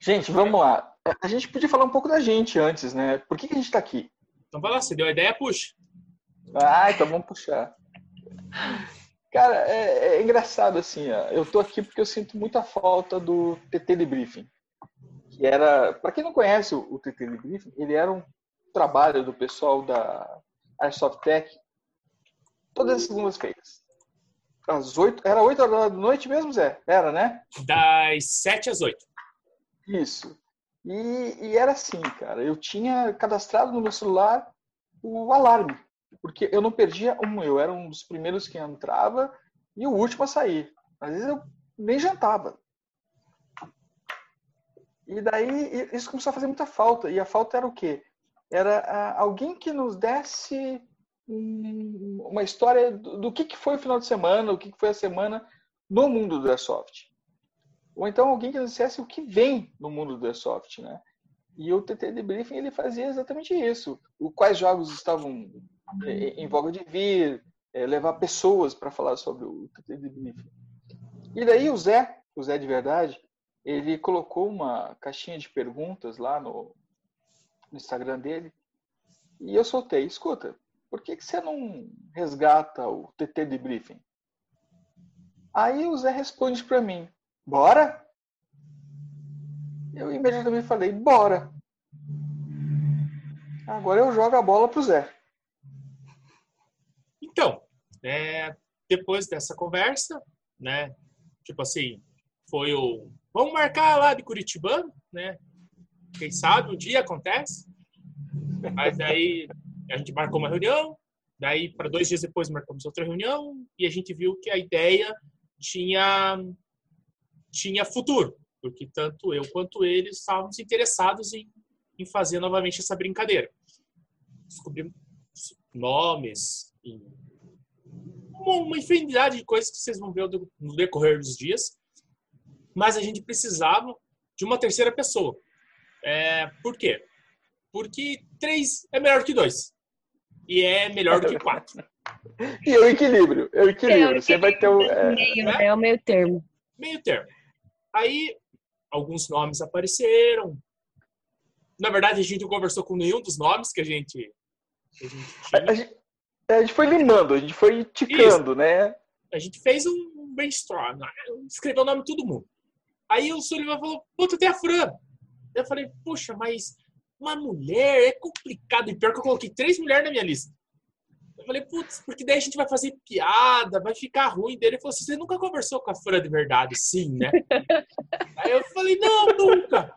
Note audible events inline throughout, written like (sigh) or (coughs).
Gente, vamos lá. A gente podia falar um pouco da gente antes, né? Por que, que a gente está aqui? Então vai lá, você deu a ideia, puxa. Ah, então vamos puxar. Cara, é, é engraçado assim, ó. eu tô aqui porque eu sinto muita falta do TT de Briefing. Que era, para quem não conhece o, o TT de Briefing, ele era um trabalho do pessoal da Airsoft Tech todas as segundas-feiras. Às oito, era oito horas da noite mesmo, Zé? Era, né? Das sete às oito. Isso. E, e, era assim, cara. Eu tinha cadastrado no meu celular o alarme, porque eu não perdia um. Eu era um dos primeiros que entrava e o último a sair. Às vezes eu nem jantava. E daí isso começou a fazer muita falta. E a falta era o quê? Era alguém que nos desse uma história do que foi o final de semana, o que foi a semana no mundo do Airsoft. Ou então alguém que dissesse o que vem no mundo do Airsoft, né? E o TT Debriefing ele fazia exatamente isso. O, quais jogos estavam é, em voga de vir, é, levar pessoas para falar sobre o TT Debriefing. E daí o Zé, o Zé de verdade, ele colocou uma caixinha de perguntas lá no, no Instagram dele e eu soltei, escuta, por que, que você não resgata o TT Debriefing? Aí o Zé responde para mim, Bora? Eu imediatamente falei, bora. Agora eu jogo a bola pro Zé. Então, é, depois dessa conversa, né? Tipo assim, foi o. Vamos marcar lá de Curitiba, né? Quem sabe um dia acontece. Mas aí a gente marcou uma reunião, daí para dois dias depois marcamos outra reunião e a gente viu que a ideia tinha tinha futuro, porque tanto eu quanto eles estávamos interessados em, em fazer novamente essa brincadeira. Descobrimos nomes, uma, uma infinidade de coisas que vocês vão ver no decorrer dos dias, mas a gente precisava de uma terceira pessoa. É, por quê? Porque três é melhor que dois. E é melhor do que quatro. (laughs) e é o equilíbrio. É o equilíbrio. É, Você vai ter o. É... Meio, né? é o meio termo. Meio termo. Aí, alguns nomes apareceram. Na verdade, a gente não conversou com nenhum dos nomes que a gente, que a gente. A gente, a gente foi limando, a gente foi ticando, Isso. né? A gente fez um brainstorm, né? escreveu o nome de todo mundo. Aí o Sullivan falou, puta, tem a Fran. Eu falei, puxa, mas uma mulher é complicado. E pior que eu coloquei três mulheres na minha lista. Eu falei, putz, porque daí a gente vai fazer piada, vai ficar ruim dele. Ele falou assim: você nunca conversou com a Fran de verdade? Sim, né? (laughs) Aí eu falei, não, nunca.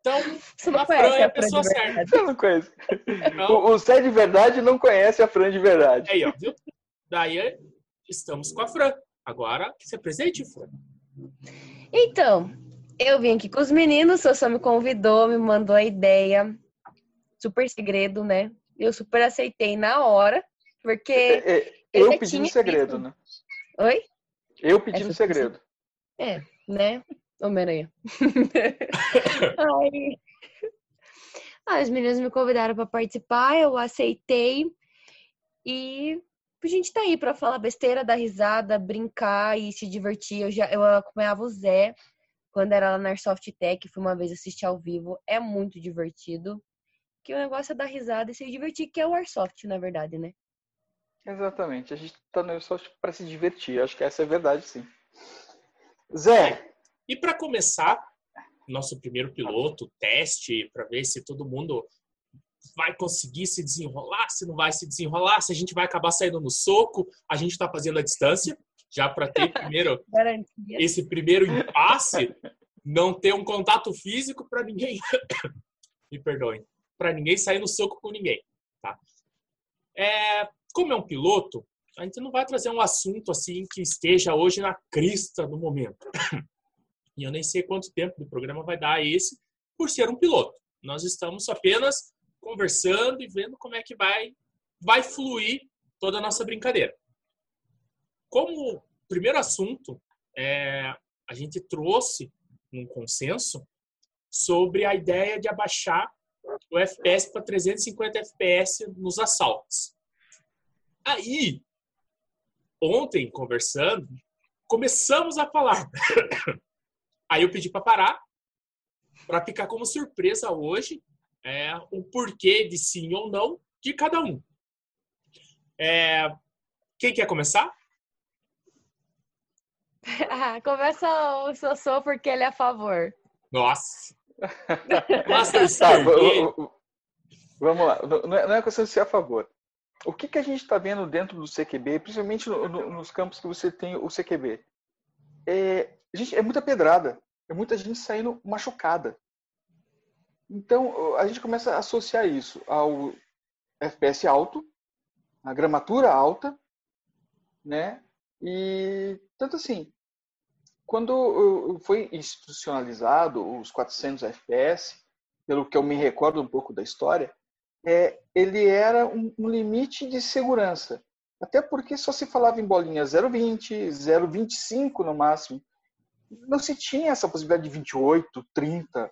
Então, a Fran é a pessoa certa. Você não conhece. Então, o, Zé de verdade não conhece a Fran de verdade. Aí, ó, viu? Daí estamos com a Fran. Agora, se apresente, Fran. Então, eu vim aqui com os meninos, o Sossô me convidou, me mandou a ideia. Super segredo, né? Eu super aceitei na hora. Porque. É, é, eu pedindo segredo, né? Oi? Eu pedindo Essa segredo. É, né? Homem-Aranha. (laughs) Ai. Ah, as meninas me convidaram para participar, eu aceitei. E a gente tá aí para falar besteira, dar risada, brincar e se divertir. Eu já eu acompanhava o Zé quando era lá na Airsoft Tech, fui uma vez assistir ao vivo. É muito divertido. Que o negócio é dar risada e se divertir, que é o Airsoft, na verdade, né? Exatamente. A gente tá no só para se divertir. Acho que essa é a verdade, sim. Zé. E para começar, nosso primeiro piloto, teste, para ver se todo mundo vai conseguir se desenrolar, se não vai se desenrolar, se a gente vai acabar saindo no soco, a gente está fazendo a distância, já para ter (laughs) primeiro esse primeiro impasse, não ter um contato físico para ninguém, (coughs) me perdoem, para ninguém sair no soco com ninguém, tá? É, como é um piloto, a gente não vai trazer um assunto assim que esteja hoje na crista do momento. E eu nem sei quanto tempo do programa vai dar esse, por ser um piloto. Nós estamos apenas conversando e vendo como é que vai, vai fluir toda a nossa brincadeira. Como primeiro assunto, é, a gente trouxe um consenso sobre a ideia de abaixar o FPS para 350 FPS nos assaltos. Aí, ontem, conversando, começamos a falar (coughs) Aí eu pedi para parar, para ficar como surpresa hoje é, o porquê de sim ou não de cada um. É, quem quer começar? (laughs) Começa o Sossô porque ele é a favor. Nossa! (laughs) Master tá, vamos lá, não é, não é questão de ser a favor. O que, que a gente está vendo dentro do CQB, principalmente no, no, nos campos que você tem o CQB? É, gente, é muita pedrada, é muita gente saindo machucada. Então, a gente começa a associar isso ao FPS alto, a gramatura alta, né? E tanto assim, quando foi institucionalizado os 400 FPS, pelo que eu me recordo um pouco da história, é, ele era um, um limite de segurança. Até porque só se falava em bolinha 0,20, 0,25 no máximo. Não se tinha essa possibilidade de 28, 30.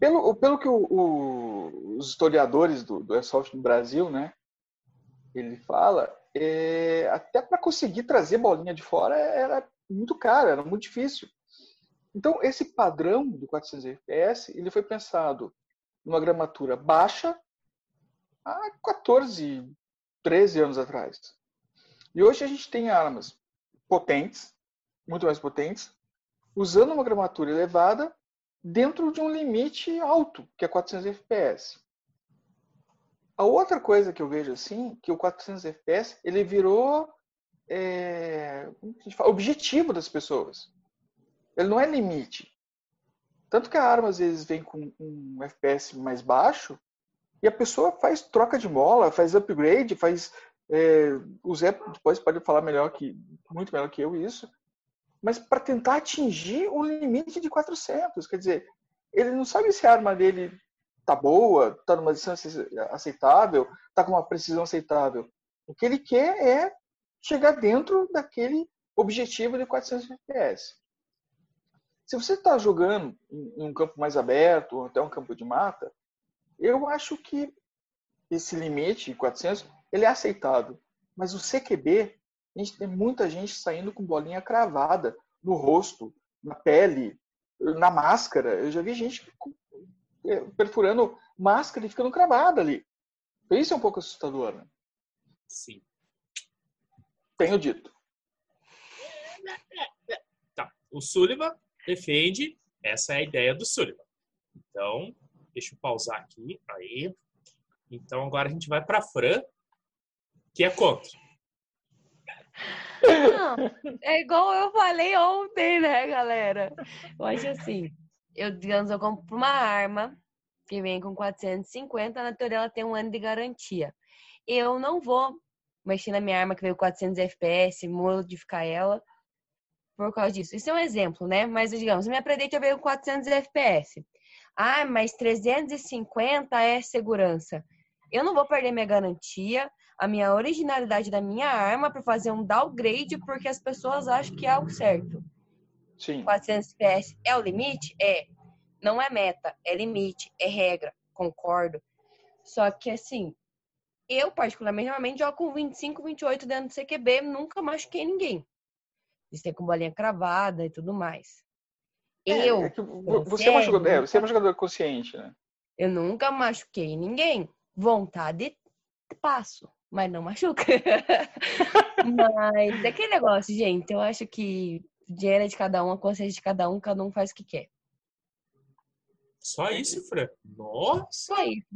Pelo, pelo que o, o, os historiadores do, do Airsoft no Brasil, né, ele fala, é, até para conseguir trazer bolinha de fora era muito caro, era muito difícil. Então, esse padrão do 400 FPS, ele foi pensado numa gramatura baixa há 14, 13 anos atrás. E hoje a gente tem armas potentes, muito mais potentes, usando uma gramatura elevada dentro de um limite alto, que é 400 FPS. A outra coisa que eu vejo assim, que o 400 FPS ele virou é, objetivo das pessoas. Ele não é limite. Tanto que a arma às vezes vem com um FPS mais baixo e a pessoa faz troca de mola, faz upgrade, faz. É, o Zé depois pode falar melhor que muito melhor que eu isso, mas para tentar atingir o limite de 400. Quer dizer, ele não sabe se a arma dele tá boa, tá numa distância aceitável, tá com uma precisão aceitável. O que ele quer é chegar dentro daquele objetivo de 400 FPS. Se você está jogando em um campo mais aberto, ou até um campo de mata, eu acho que esse limite, 400, ele é aceitável. Mas o CQB, a gente tem muita gente saindo com bolinha cravada no rosto, na pele, na máscara. Eu já vi gente é, perfurando máscara e ficando cravada ali. Isso é um pouco assustador, né? Sim. Tenho dito. Tá. O Sullivan defende, essa é a ideia do Sullivan. Então, deixa eu pausar aqui. Aí. Então, agora a gente vai para Fran, que é contra. Não, é igual eu falei ontem, né, galera? Eu acho assim, eu, digamos, eu compro uma arma que vem com 450, na teoria ela tem um ano de garantia. Eu não vou mexer na minha arma que veio 400 FPS, modificar ela por causa disso. Isso é um exemplo, né? Mas, digamos, minha Predator veio com 400 FPS. Ah, mas 350 é segurança. Eu não vou perder minha garantia, a minha originalidade da minha arma para fazer um downgrade porque as pessoas acham que é algo certo. Sim. 400 FPS é o limite? É. Não é meta, é limite, é regra. Concordo. Só que, assim, eu, particularmente, normalmente jogo com 25, 28 dentro do CQB, nunca machuquei ninguém. Isso com bolinha cravada e tudo mais. É, eu. É você, é uma jogadora, é, você é uma jogadora consciente, né? Eu nunca machuquei ninguém. Vontade, passo, mas não machuca. (laughs) mas é aquele negócio, gente. Eu acho que dinheiro é de cada um, a consciência de cada um, cada um faz o que quer. Só isso, Fran? Nossa! Só isso.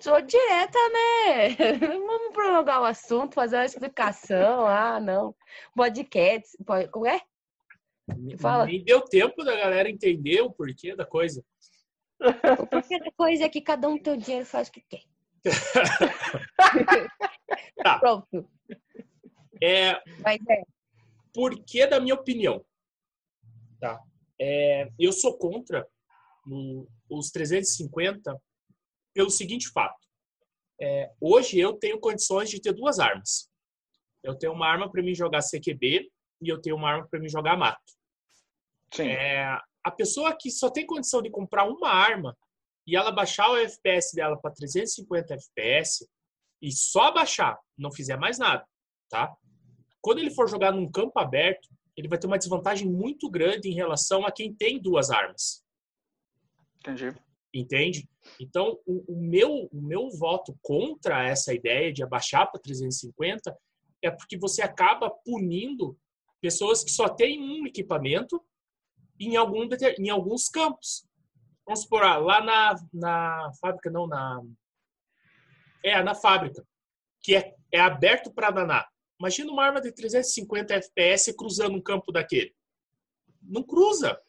Sou direta, né? (laughs) Vamos prolongar o assunto, fazer uma explicação. Ah, não. Podcast. Como é? Fala. Nem deu tempo da galera entender o porquê da coisa. O porquê da coisa é que cada um tem o dinheiro e faz o que quer. (laughs) tá. Pronto. É, Mas é. Porquê da minha opinião? Tá. É, eu sou contra os 350 pelo seguinte fato. É, hoje eu tenho condições de ter duas armas. Eu tenho uma arma para mim jogar CQB e eu tenho uma arma para mim jogar mato. Sim. É, a pessoa que só tem condição de comprar uma arma e ela baixar o FPS dela para 350 FPS e só baixar, não fizer mais nada, tá? Quando ele for jogar num campo aberto, ele vai ter uma desvantagem muito grande em relação a quem tem duas armas. Entendi. Entende? Então, o, o meu, o meu voto contra essa ideia de abaixar para 350 é porque você acaba punindo pessoas que só têm um equipamento em, algum, em alguns campos. Vamos supor, ah, lá na, na fábrica, não, na. É, na fábrica, que é, é aberto para danar. Imagina uma arma de 350 FPS cruzando um campo daquele. Não cruza.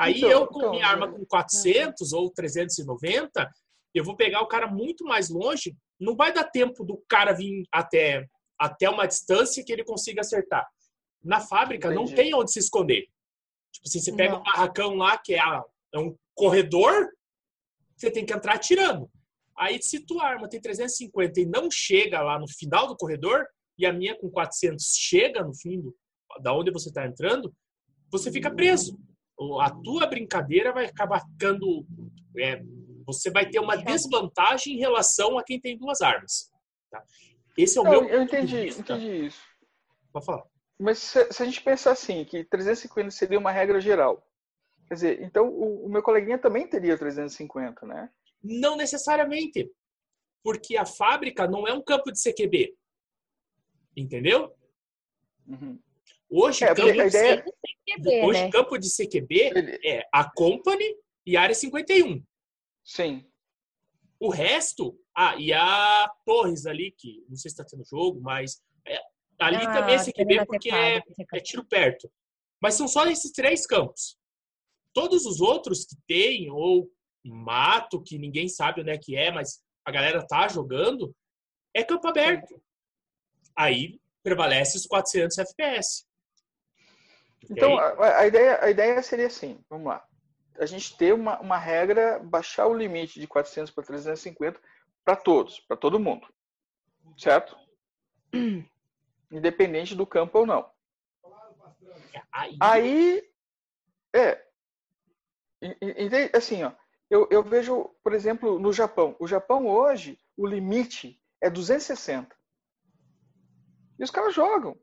Aí então, eu, com então, minha arma é, com 400 é. ou 390, eu vou pegar o cara muito mais longe. Não vai dar tempo do cara vir até, até uma distância que ele consiga acertar. Na fábrica Entendi. não tem onde se esconder. Tipo assim, você pega não. um barracão lá que é, a, é um corredor, você tem que entrar atirando. Aí, se tua arma tem 350 e não chega lá no final do corredor, e a minha com 400 chega no fim do, da onde você está entrando, você fica preso. A tua brincadeira vai acabar ficando. É, você vai ter uma desvantagem em relação a quem tem duas armas. Tá? Esse é o meu. Eu entendi, entendi isso. Pode falar. Mas se, se, a gente pensar assim, que 350 seria uma regra geral, quer dizer, então o, o meu coleguinha também teria 350, né? Não necessariamente. Porque a fábrica não é um campo de CQB. Entendeu? Uhum. Hoje, é, campo, ideia... de CQB, hoje né? campo de CQB é a Company e a Área 51. Sim. O resto, ah, e a Torres ali, que não sei se está tendo jogo, mas é, ali ah, também é CQB porque é, é tiro perto. Mas são só esses três campos. Todos os outros que tem, ou mato que ninguém sabe onde é que é, mas a galera tá jogando, é campo aberto. Aí prevalece os 400 FPS. Então, a, a, ideia, a ideia seria assim, vamos lá. A gente ter uma, uma regra, baixar o limite de 400 para 350 para todos, para todo mundo. Certo? (clears throat) Independente do campo ou não. Aí, Aí é, assim, ó, eu, eu vejo, por exemplo, no Japão. O Japão hoje, o limite é 260. E os caras jogam.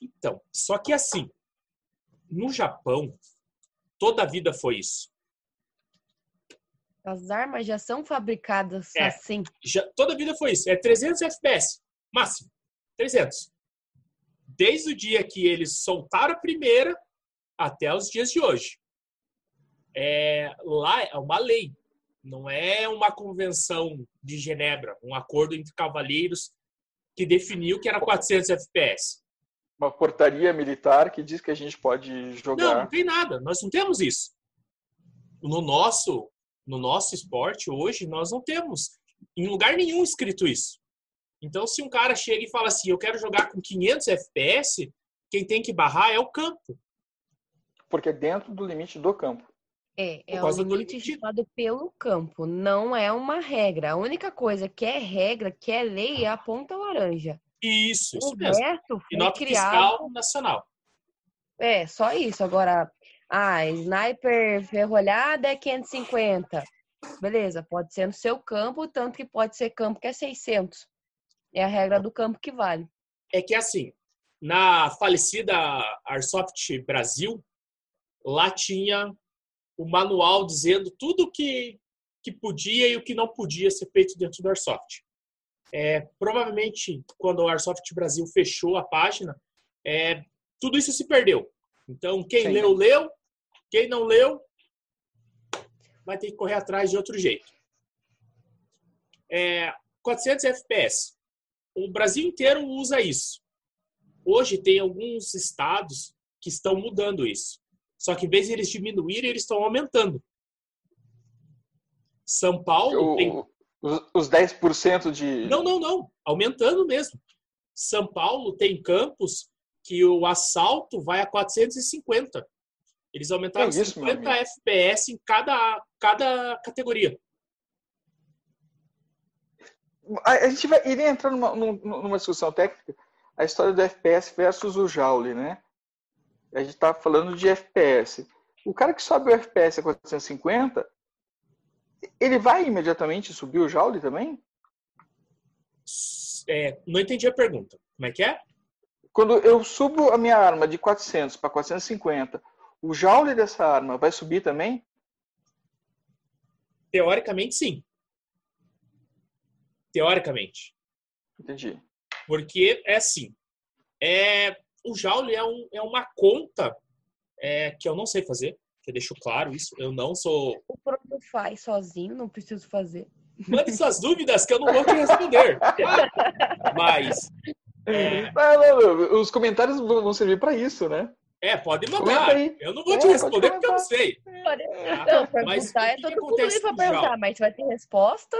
Então, só que assim, no Japão, toda a vida foi isso. As armas já são fabricadas é, assim. Já, toda a vida foi isso. É 300 FPS, máximo. 300. Desde o dia que eles soltaram a primeira até os dias de hoje é, lá é uma lei, não é uma convenção de Genebra, um acordo entre cavalheiros que definiu que era 400 FPS. Uma portaria militar que diz que a gente pode jogar. Não, não tem nada. Nós não temos isso. No nosso, no nosso esporte hoje nós não temos em lugar nenhum escrito isso. Então, se um cara chega e fala assim, eu quero jogar com 500 FPS, quem tem que barrar é o campo. Porque é dentro do limite do campo. É, é o limite estipulado pelo campo, não é uma regra. A única coisa que é regra, que é lei, é a ponta laranja. Isso, isso o mesmo. Resto e nota criado... fiscal nacional. É, só isso. Agora, ah, sniper ferrolhada é 550. Beleza, pode ser no seu campo, tanto que pode ser campo que é 600. É a regra do campo que vale. É que assim, na falecida Airsoft Brasil, lá tinha o manual dizendo tudo que, que podia e o que não podia ser feito dentro do Airsoft. É, provavelmente, quando o Airsoft Brasil fechou a página, é, tudo isso se perdeu. Então, quem Sim. leu, leu. Quem não leu, vai ter que correr atrás de outro jeito. É, 400 FPS. O Brasil inteiro usa isso. Hoje tem alguns estados que estão mudando isso. Só que em vez de eles diminuírem, eles estão aumentando. São Paulo o, tem. Os 10% de. Não, não, não. Aumentando mesmo. São Paulo tem campos que o assalto vai a 450. Eles aumentaram é isso, 50 FPS em cada, cada categoria. A, gente vai, iria entrar numa, numa discussão técnica a história do FPS versus o Joule, né? a gente está falando de FPS. O cara que sobe o FPS a 450, ele vai imediatamente subir o Joule também? É, não entendi a pergunta. Como é que é? quando eu subo a minha arma de 400 para 450, o joule dessa arma vai subir também? Teoricamente, sim. Teoricamente. Entendi. Porque é assim. É, o joule é, um, é uma conta é, que eu não sei fazer, que eu deixo claro isso. Eu não sou. O próprio faz sozinho, não preciso fazer. Mande suas dúvidas que eu não vou te responder. (laughs) Mas. É... Não, não, os comentários vão servir para isso, né? É, pode mandar. Eu não vou é, te responder porque eu não sei. Pode... Não, mas é todo mundo livre para perguntar, mas vai ter resposta.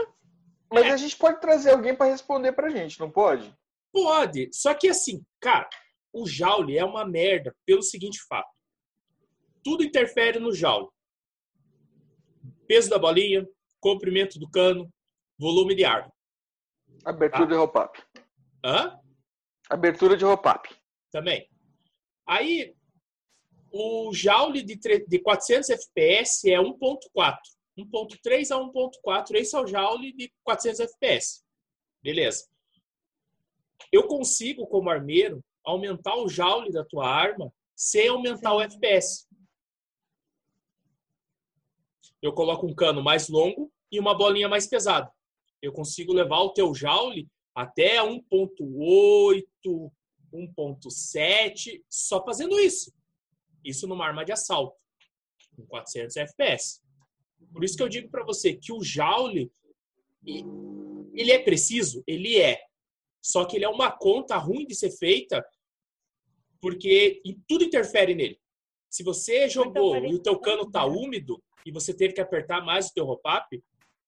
Mas é. a gente pode trazer alguém para responder pra gente, não pode? Pode. Só que assim, cara, o Joule é uma merda pelo seguinte fato. Tudo interfere no Joule. Peso da bolinha, comprimento do cano, volume de ar. Abertura tá? de roll-up. Hã? Abertura de roll-up. Também. Aí, o Joule de, de 400 FPS é 1.4. 1.3 a 1.4, esse é o Joule de 400 FPS. Beleza. Eu consigo, como armeiro, aumentar o Joule da tua arma sem aumentar o FPS. Eu coloco um cano mais longo e uma bolinha mais pesada. Eu consigo levar o teu Joule até 1.8, 1.7, só fazendo isso. Isso numa arma de assalto, com 400 FPS. Por isso que eu digo para você que o Joule, ele é preciso? Ele é. Só que ele é uma conta ruim de ser feita porque tudo interfere nele. Se você jogou e o teu cano tá úmido e você teve que apertar mais o teu roll-up,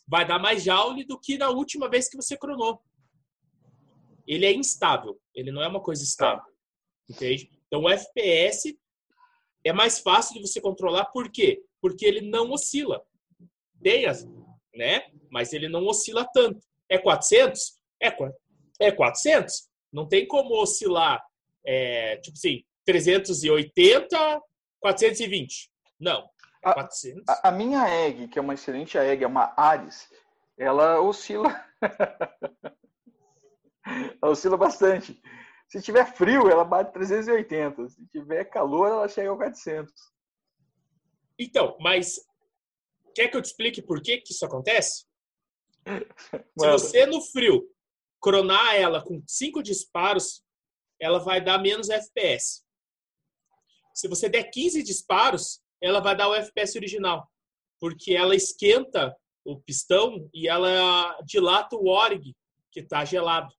vai dar mais joule do que na última vez que você cronou. Ele é instável. Ele não é uma coisa estável. Entende? Então, o FPS é mais fácil de você controlar. Por quê? Porque ele não oscila tem as, né? Mas ele não oscila tanto. É 400? É, é 400. Não tem como oscilar, é, tipo assim, 380, 420. Não. 400. A, a, minha egg, que é uma excelente egg, é uma Ares, ela oscila. (laughs) ela oscila bastante. Se tiver frio, ela bate 380. Se tiver calor, ela chega a 400. Então, mas Quer que eu te explique por que, que isso acontece? (laughs) Se você no frio cronar ela com cinco disparos, ela vai dar menos FPS. Se você der 15 disparos, ela vai dar o FPS original, porque ela esquenta o pistão e ela dilata o ORG, que está gelado.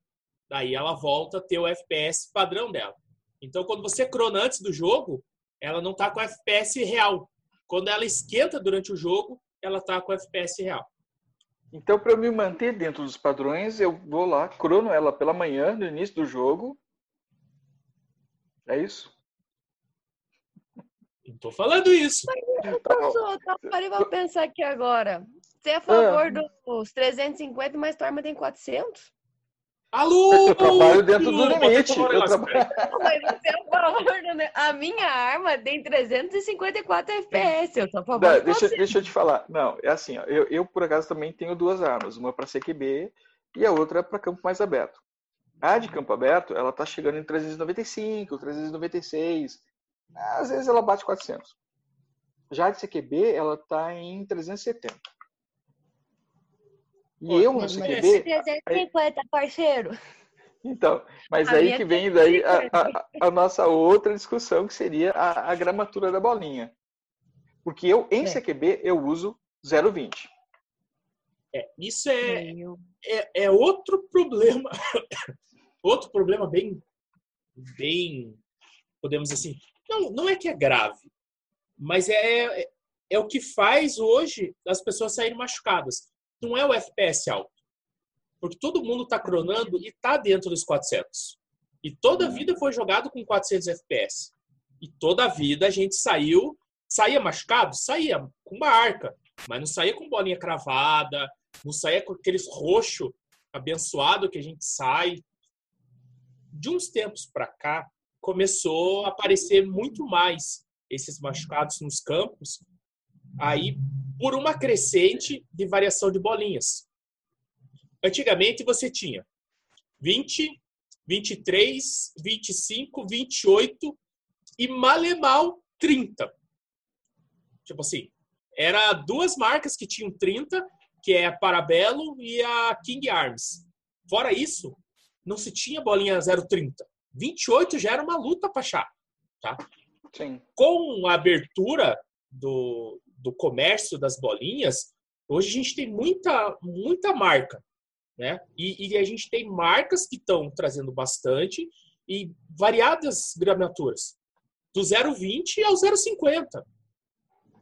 Daí ela volta a ter o FPS padrão dela. Então, quando você crona antes do jogo, ela não está com FPS real. Quando ela esquenta durante o jogo, ela está com FPS real. Então, para eu me manter dentro dos padrões, eu vou lá, crono ela pela manhã, no início do jogo. É isso? Não tô falando isso. Mas, tá eu tá, parei pra pensar aqui agora. Você é a favor ah. dos 350, mas tua arma tem 400? Alô! Eu trabalho dentro do limite. Eu trabalho... Mas você é a favor do... A minha arma tem 354 FPS. Eu tô a favor Não, deixa, deixa eu te falar. Não, é assim, ó, eu, eu, por acaso também tenho duas armas. Uma para CQB e a outra para campo mais aberto. A de campo aberto, ela tá chegando em 395, 396. Às vezes ela bate 400. Já de CQB, ela tá em 370. E eu no CQB. 350, parceiro. Então, mas a aí que vem daí a, a, a, nossa outra discussão, que seria a, a gramatura da bolinha. Porque eu, em é. CQB, eu uso 0,20. É, isso é, é, é, outro problema. (coughs) outro problema bem, bem, podemos assim, não, não é que é grave, mas é, é, é o que faz hoje as pessoas saírem machucadas não é o FPS alto. Porque todo mundo está cronando e está dentro dos 400. E toda a uhum. vida foi jogado com 400 FPS. E toda a vida a gente saiu, saía machucado? Saía com uma arca, mas não saía com bolinha cravada, não saía com aqueles roxo abençoado que a gente sai. De uns tempos para cá, começou a aparecer muito mais esses machucados nos campos. Aí por uma crescente de variação de bolinhas. Antigamente você tinha 20, 23, 25, 28 e malemal 30. Tipo assim, era duas marcas que tinham 30, que é a Parabelo e a King Arms. Fora isso, não se tinha bolinha 030. 28 já era uma luta para achar, tá? Sim. Com a abertura do, do comércio das bolinhas, hoje a gente tem muita, muita marca, né? E, e a gente tem marcas que estão trazendo bastante e variadas gramaturas, do 0,20 ao 0,50.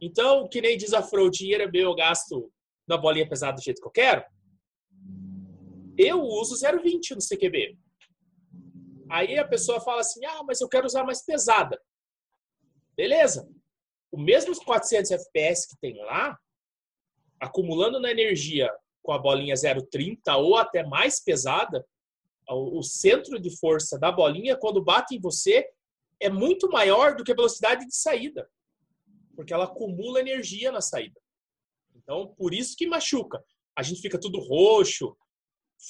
Então, que nem diz a Fro, o dinheiro é meu, eu gasto na bolinha pesada do jeito que eu quero. Eu uso 0,20 no CQB. Aí a pessoa fala assim: ah, mas eu quero usar mais pesada. Beleza. O mesmo 400 FPS que tem lá, acumulando na energia com a bolinha 0,30 ou até mais pesada, o centro de força da bolinha, quando bate em você, é muito maior do que a velocidade de saída. Porque ela acumula energia na saída. Então, por isso que machuca. A gente fica tudo roxo,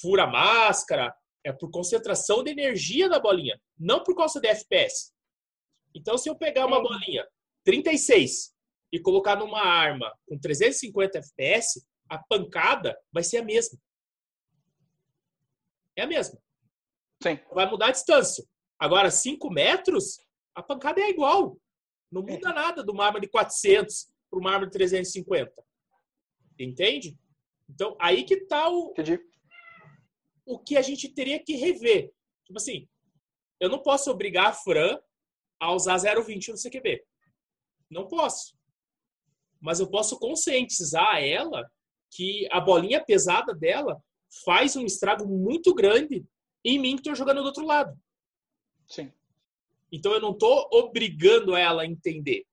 fura a máscara, é por concentração de energia da bolinha, não por causa de FPS. Então, se eu pegar uma bolinha 36 e colocar numa arma com 350 FPS, a pancada vai ser a mesma. É a mesma. Sim. Vai mudar a distância. Agora, 5 metros, a pancada é igual. Não muda é. nada de uma arma de 400 para uma arma de 350. Entende? Então, aí que tá o, Entendi. O que a gente teria que rever. Tipo assim, eu não posso obrigar a Fran a usar 0,20 no CQB. Não posso. Mas eu posso conscientizar ela que a bolinha pesada dela faz um estrago muito grande em mim que estou jogando do outro lado. Sim. Então eu não estou obrigando ela a entender.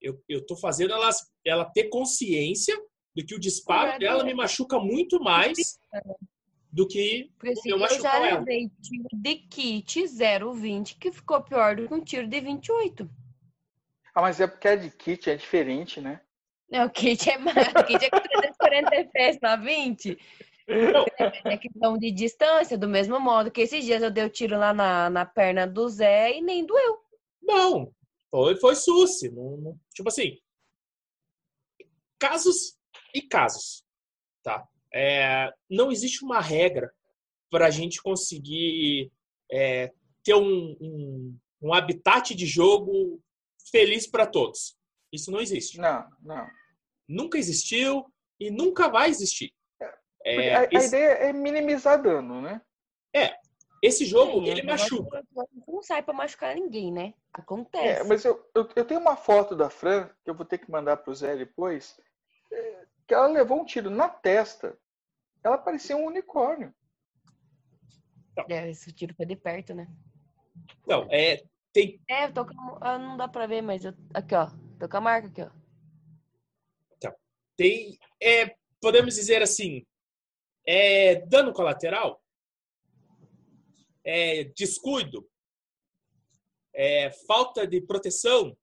Eu estou fazendo ela, ela ter consciência de que o disparo dela me machuca muito mais do que Porque, assim, eu, eu já levei tiro de kit 0,20 que ficou pior do que um tiro de 28. Ah, mas é porque é de kit, é diferente, né? Não, o kit é mais. O kit é 340 FPS na 20. É questão de distância, do mesmo modo que esses dias eu dei o tiro lá na, na perna do Zé e nem doeu. Não, foi, foi suci. Não, não, tipo assim, casos e casos, tá? É, não existe uma regra para a gente conseguir é, ter um, um, um habitat de jogo feliz para todos. Isso não existe. Não, não. Nunca existiu e nunca vai existir. É, a, esse... a, ideia é minimizar dano, né? É. Esse jogo, é, ele machuca. Não sai pra machucar ninguém, né? Acontece. É, mas eu, eu, eu, tenho uma foto da Fran, que eu vou ter que mandar pro Zé depois, é, que ela levou um tiro na testa. Ela parecia um unicórnio. É, esse tiro foi de perto, né? Não, é. Tem... É, eu tô com, ah, não dá pra ver, mas eu, aqui, ó. Tô com a marca aqui, ó. Então, tem. É, podemos dizer assim, é dano colateral, é descuido, é falta de proteção,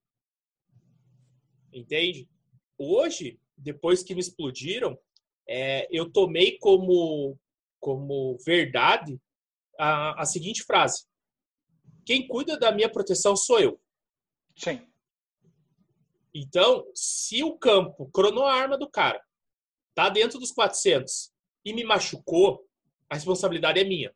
entende? Hoje, depois que me explodiram, é, eu tomei como, como verdade a, a seguinte frase: quem cuida da minha proteção sou eu. Sim. Então, se o campo cronou a arma do cara, tá dentro dos 400 e me machucou, a responsabilidade é minha.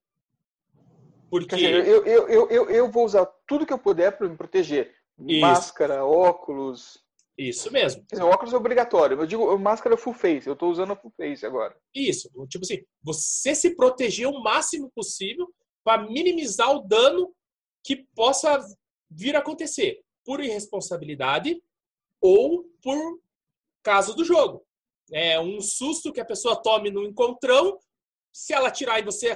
Porque. Dizer, eu, eu, eu, eu, vou usar tudo que eu puder para me proteger. Isso. Máscara, óculos. Isso mesmo. Dizer, óculos é obrigatório. Eu digo máscara full face. Eu estou usando a full face agora. Isso. Tipo assim, você se proteger o máximo possível para minimizar o dano que possa vir a acontecer por irresponsabilidade ou por caso do jogo é, um susto que a pessoa tome no encontrão, se ela tirar em você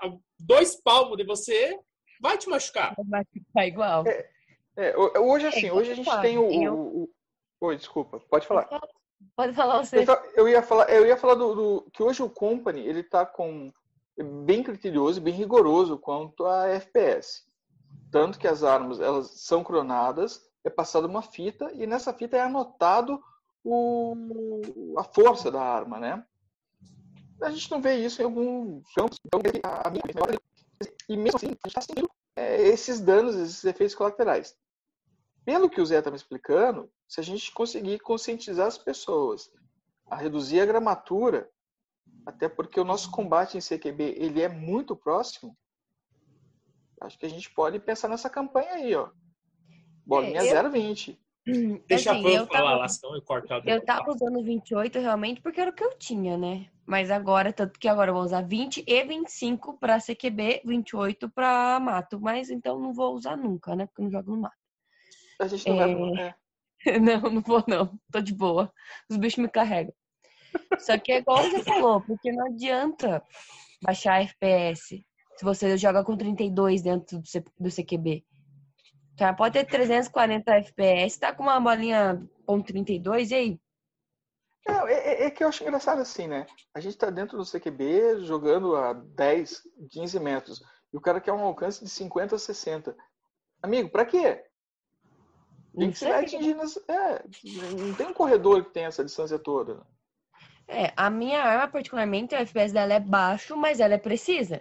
a dois palmos de você, vai te machucar. Vai ficar igual. É, é, hoje, assim, é, hoje a gente tem o, eu... o, Oi, desculpa, pode falar. Pode falar você. Eu, ia falar, eu ia falar do, do, que hoje o Company ele está com bem criterioso, bem rigoroso quanto a FPS. Tanto que as armas elas são cronadas, é passada uma fita e nessa fita é anotado o, a força da arma, né? A gente não vê isso em alguns campos. Então, a minha, E mesmo assim, a gente está sentindo é, esses danos, esses efeitos colaterais. Pelo que o Zé está me explicando, se a gente conseguir conscientizar as pessoas a reduzir a gramatura, até porque o nosso combate em CQB ele é muito próximo, acho que a gente pode pensar nessa campanha aí, ó. Bolinha é, eu... 020. Deixa assim, eu falar tava, lá, senão eu corto Eu tava usando 28 realmente porque era o que eu tinha, né? Mas agora, tanto que agora eu vou usar 20 e 25 para CQB, 28 para mato. Mas então não vou usar nunca, né? Porque eu não jogo no mato. A gente não é... vai. É. (laughs) Não, não vou não. Tô de boa. Os bichos me carregam. Só que é igual você falou, porque não adianta baixar FPS se você joga com 32 dentro do CQB. Então, pode ter 340 FPS, tá com uma bolinha .32, e aí? É, é, é, que eu acho engraçado assim, né? A gente tá dentro do CQB jogando a 10, 15 metros. E o cara quer um alcance de 50, 60. Amigo, pra quê? Tem que ser atingindo. É, não tem um corredor que tem essa distância toda. É, a minha arma, particularmente, o FPS dela é baixo, mas ela é precisa.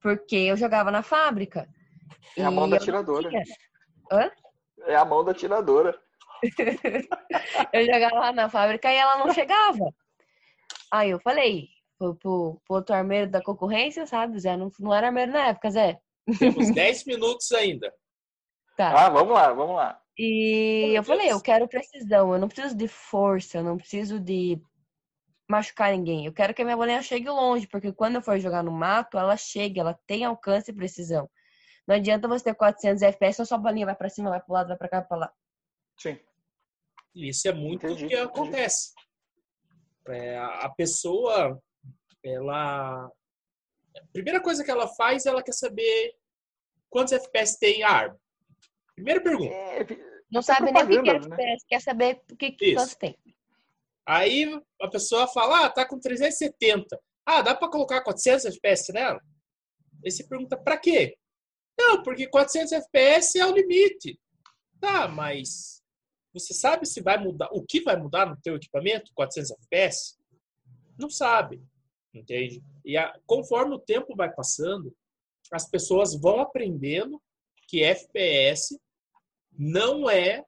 Porque eu jogava na fábrica. É a mão da atiradora. Hã? É a mão da atiradora. (laughs) eu jogava lá na fábrica e ela não chegava. Aí eu falei pro, pro, pro outro armeiro da concorrência, sabe? Zé não, não era armeiro na época, Zé. Temos 10 minutos ainda. Tá. Ah, vamos lá, vamos lá. E eu falei, eu quero precisão, eu não preciso de força, eu não preciso de machucar ninguém. Eu quero que a minha bolinha chegue longe, porque quando eu for jogar no mato, ela chega, ela tem alcance e precisão. Não adianta você ter 400 FPS, só a bolinha vai para cima, vai para lado, vai para cá, para lá. Sim. Isso é muito o que acontece. É, a pessoa, ela. A primeira coisa que ela faz, ela quer saber quantos FPS tem a arma. Primeira pergunta. É, não sabe nem o que é FPS, né? quer saber o que, que tem. Aí a pessoa fala, ah, tá com 370. Ah, dá para colocar 400 FPS nela? Aí você pergunta, para quê? Não, porque 400 FPS é o limite. Tá, mas você sabe se vai mudar, o que vai mudar no teu equipamento, 400 FPS? Não sabe, entende? E a, conforme o tempo vai passando, as pessoas vão aprendendo que FPS não é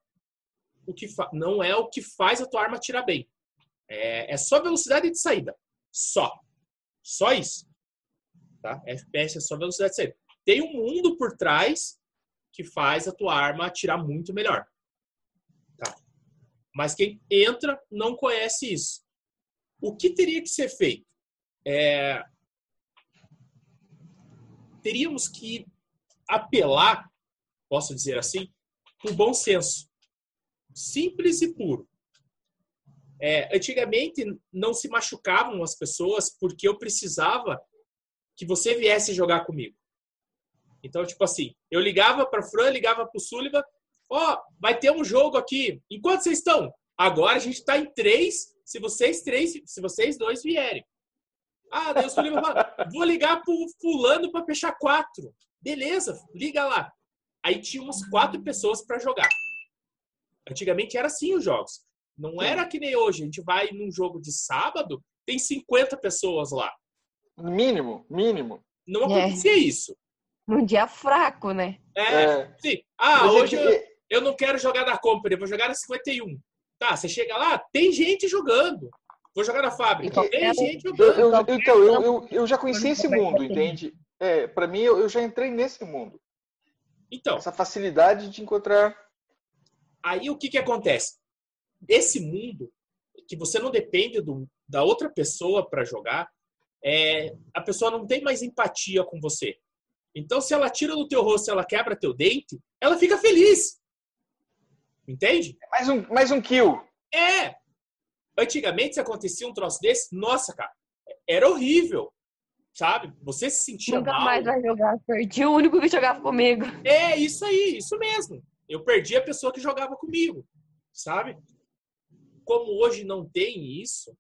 o que não é o que faz a tua arma tirar bem. É, é só velocidade de saída. Só. Só isso. Tá? FPS é só velocidade de saída. Tem um mundo por trás que faz a tua arma atirar muito melhor. Tá? Mas quem entra não conhece isso. O que teria que ser feito? É... Teríamos que apelar, posso dizer assim, o bom senso. Simples e puro. É, antigamente não se machucavam as pessoas porque eu precisava que você viesse jogar comigo. Então, tipo assim, eu ligava para Fran, ligava para o Sullivan, ó, oh, vai ter um jogo aqui. Enquanto vocês estão? Agora a gente está em três. Se vocês três, se vocês dois vierem. Ah, Sullivan fala, vou ligar pro fulano para fechar quatro. Beleza, liga lá. Aí tinha umas quatro pessoas para jogar. Antigamente era assim os jogos. Não Sim. era que nem hoje. A gente vai num jogo de sábado, tem 50 pessoas lá. Mínimo, mínimo. Não é. acontecia é. isso. Num dia fraco, né? É, é. sim. Ah, Mas hoje eu, eu, não quero jogar na Company, vou jogar na 51. Tá, você chega lá, tem gente jogando. Vou jogar na fábrica, então, tem é, gente jogando. Eu, eu, então, eu, eu, eu já conheci esse mundo, entende? É, para mim, eu, eu já entrei nesse mundo. Então. Essa facilidade de encontrar. Aí o que, que acontece? esse mundo que você não depende do, da outra pessoa para jogar, é, a pessoa não tem mais empatia com você. Então, se ela tira do teu rosto, ela quebra teu dente, ela fica feliz. Entende? Mais um, mais um kill. É. Antigamente, se acontecia um troço desse, nossa, cara, era horrível. Sabe? Você se sentia Nunca mal. Nunca mais vai jogar. Perdi o único que jogava comigo. É, isso aí, isso mesmo. Eu perdi a pessoa que jogava comigo. Sabe? como hoje não tem isso,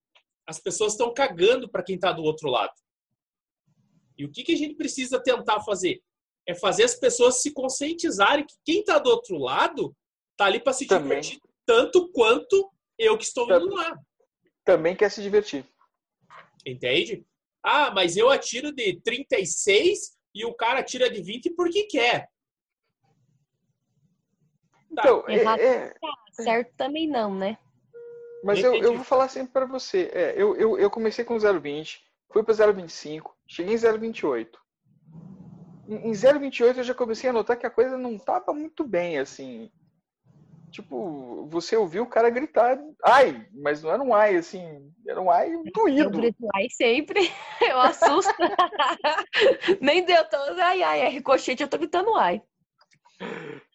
as pessoas estão cagando para quem está do outro lado. E o que, que a gente precisa tentar fazer? É fazer as pessoas se conscientizarem que quem está do outro lado está ali para se Também. divertir tanto quanto eu que estou do lado. Também quer se divertir. Entende? Ah, mas eu atiro de 36 e o cara tira de 20 porque quer. Tá. Então, é- Errado. é, Certo também não, né? Mas eu, eu vou falar sempre para você. É, eu, eu, eu comecei com 0,20, fui para 0,25, cheguei em 0,28. Em, em 0,28 eu já comecei a notar que a coisa não tava muito bem, assim. Tipo, você ouviu o cara gritar, ai, mas não era um ai, assim, era um ai Eu doído. grito ai sempre. (laughs) Eu assusto. (laughs) Nem deu, tô. Ai, ai, é ricochete, eu tô gritando ai.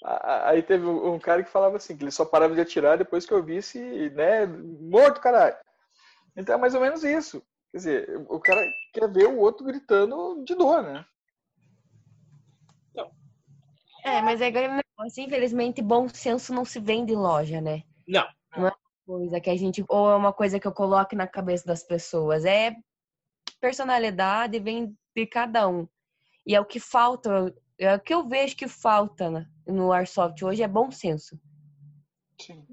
Aí teve um um cara que falava assim, que ele só parava de atirar depois que eu visse, né, morto, caralho. Então é mais ou menos isso. Quer dizer, o cara quer ver o outro gritando de dor, né? É, mas é negócio, infelizmente, bom senso não se vende em loja, né? Não. Coisa que a gente. Ou é uma coisa que eu coloco na cabeça das pessoas. É personalidade, vem de cada um. E é o que falta, é o que eu vejo que falta no Airsoft hoje é bom senso. Sim.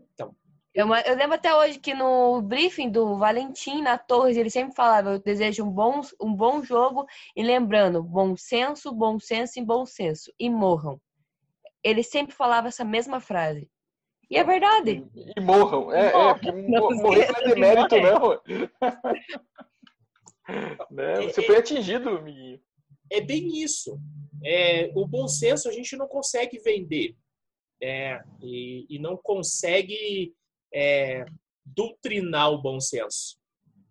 Eu, eu lembro até hoje que no briefing do Valentim na Torres, ele sempre falava: Eu desejo um bom, um bom jogo e lembrando, bom senso, bom senso e bom senso. E morram. Ele sempre falava essa mesma frase. E é verdade. E morram. É, é Morram. mo- morrer não é demérito, não. (laughs) né? Você foi atingido, amiguinho. É bem isso. É, o bom senso a gente não consegue vender. né? E, e não consegue é, doutrinar o bom senso.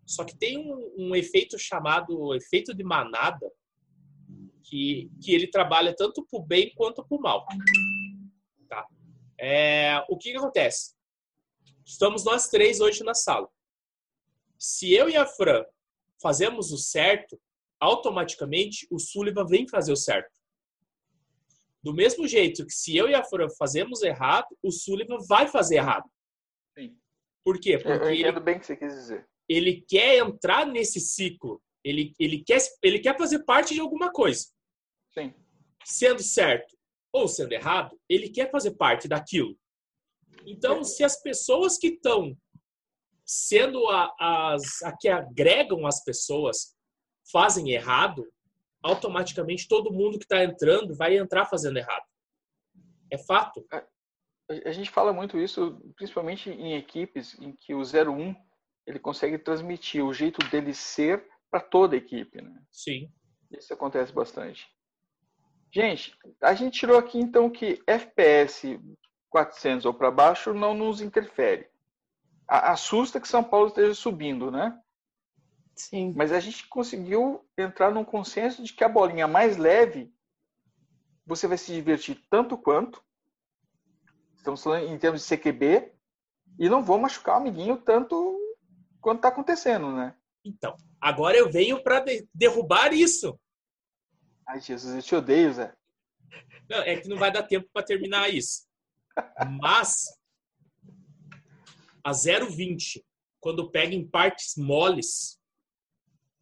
Só que tem um, um efeito chamado efeito de manada, que, que ele trabalha tanto para o bem quanto para o mal. Tá? É, o que, que acontece? Estamos nós três hoje na sala. Se eu e a Fran fazemos o certo, automaticamente o Sullivan vem fazer o certo. Do mesmo jeito que se eu e a Fran fazemos errado, o Sullivan vai fazer errado. Sim. Por quê? Eu, eu Porque ele, entendo bem o que você quis dizer. ele quer entrar nesse ciclo. Ele, ele, quer, ele quer fazer parte de alguma coisa. Sim. Sendo certo ou sendo errado, ele quer fazer parte daquilo. Então, se as pessoas que estão sendo a- as a que agregam as pessoas fazem errado, automaticamente todo mundo que está entrando vai entrar fazendo errado. É fato. A a gente fala muito isso, principalmente em equipes em que o 01 ele consegue transmitir o jeito dele ser para toda a equipe, né? Sim. Isso acontece bastante. Gente, a gente tirou aqui então que FPS 400 ou para baixo não nos interfere. Assusta que São Paulo esteja subindo, né? Sim. Mas a gente conseguiu entrar num consenso de que a bolinha mais leve você vai se divertir tanto quanto. Estamos falando em termos de CQB. E não vou machucar o amiguinho tanto quanto está acontecendo, né? Então, agora eu venho para derrubar isso. Ai, Jesus, eu te odeio, Zé. Não, é que não vai dar tempo para terminar isso. Mas a 0,20, quando pega em partes moles,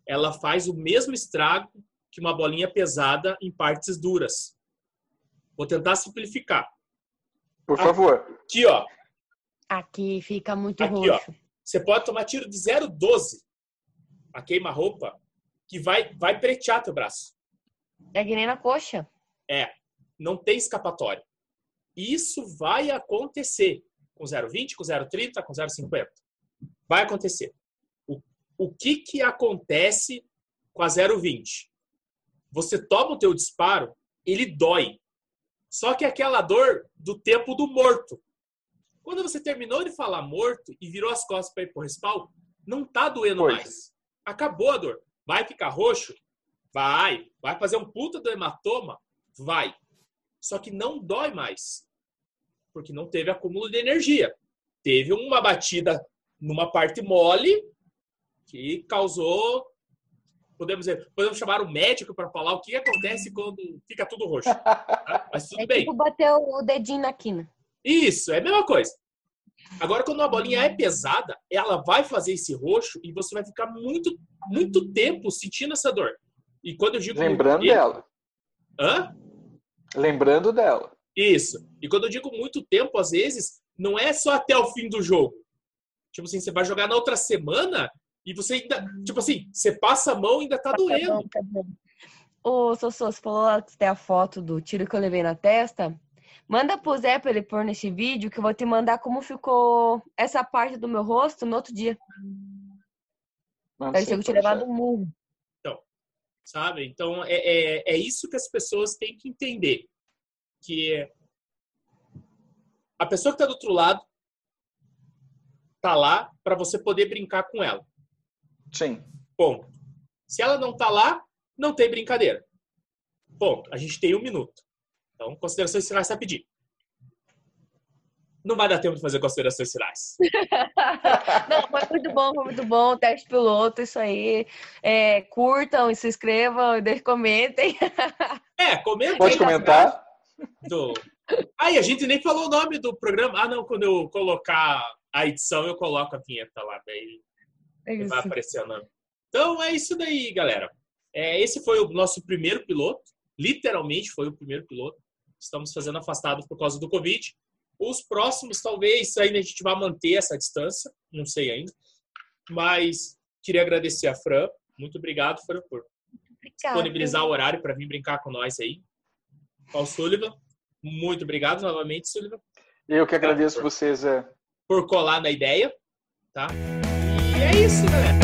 ela faz o mesmo estrago que uma bolinha pesada em partes duras. Vou tentar simplificar. Por favor. Aqui, ó, Aqui fica muito Aqui, ó. roxo. você pode tomar tiro de 0,12, a queima-roupa, que vai, vai pretear teu braço. É que nem na coxa. É, não tem escapatória. Isso vai acontecer com 0,20, com 0,30, com 0,50. Vai acontecer. O, o que que acontece com a 0,20? Você toma o teu disparo, ele dói. Só que é aquela dor do tempo do morto. Quando você terminou de falar morto e virou as costas para ir pro respawn, não tá doendo Pois. mais. Acabou a dor. Vai ficar roxo? Vai. Vai fazer um puta do hematoma? Vai. Só que não dói mais. Porque não teve acúmulo de energia. Teve uma batida numa parte mole que causou. Podemos dizer, podemos chamar o médico para falar o que acontece quando fica tudo roxo. tá? Mas tudo (laughs) É bem. tipo bater o dedinho na quina. Isso, é a mesma coisa. Agora, quando uma bolinha é pesada, ela vai fazer esse roxo e você vai ficar muito, muito tempo sentindo essa dor. E quando eu digo. Lembrando muito tempo- dela. Hã? Lembrando dela. Isso. E quando eu digo muito tempo, às vezes, não é só até o fim do jogo. Tipo assim, você vai jogar na outra semana e você ainda. Tipo assim, você passa a mão e ainda tá doendo. Tá bom. Ô, Sossô, você falou que tem a foto do tiro que eu levei na testa. Manda pro Zé pra ele pôr nesse vídeo que eu vou te mandar como ficou essa parte do meu rosto no outro dia. Parecia que eu tinha levado um murro. Sabe? Então, é, é, é isso que as pessoas têm que entender. Que a pessoa que está do outro lado tá lá para você poder brincar com ela. Sim. Ponto. Se ela não tá lá, não tem brincadeira. Ponto. A gente tem um minuto. Então, considerações finais rapidinho. Não vai dar tempo de fazer considerações finais. (laughs) Não, foi muito bom, foi muito bom. Teste piloto, isso aí. É, curtam e se inscrevam e comentem. É, comentem. Pode comentar. Do... Aí, a gente nem falou o nome do programa. Ah, não, quando eu colocar a edição, eu coloco a vinheta lá. Daí É vai aparecer o nome. Então, é isso daí, galera. É, esse foi o nosso primeiro piloto. Literalmente foi o primeiro piloto. Estamos fazendo afastado por causa do Covid. Os próximos, talvez, ainda a gente vai manter essa distância. Não sei ainda. Mas queria agradecer a Fran. Muito obrigado, Fran, por disponibilizar o horário para vir brincar com nós aí. Ao Sullivan. Muito obrigado novamente, Sullivan, Eu que agradeço vocês. É. por colar na ideia. Tá? E é isso, galera.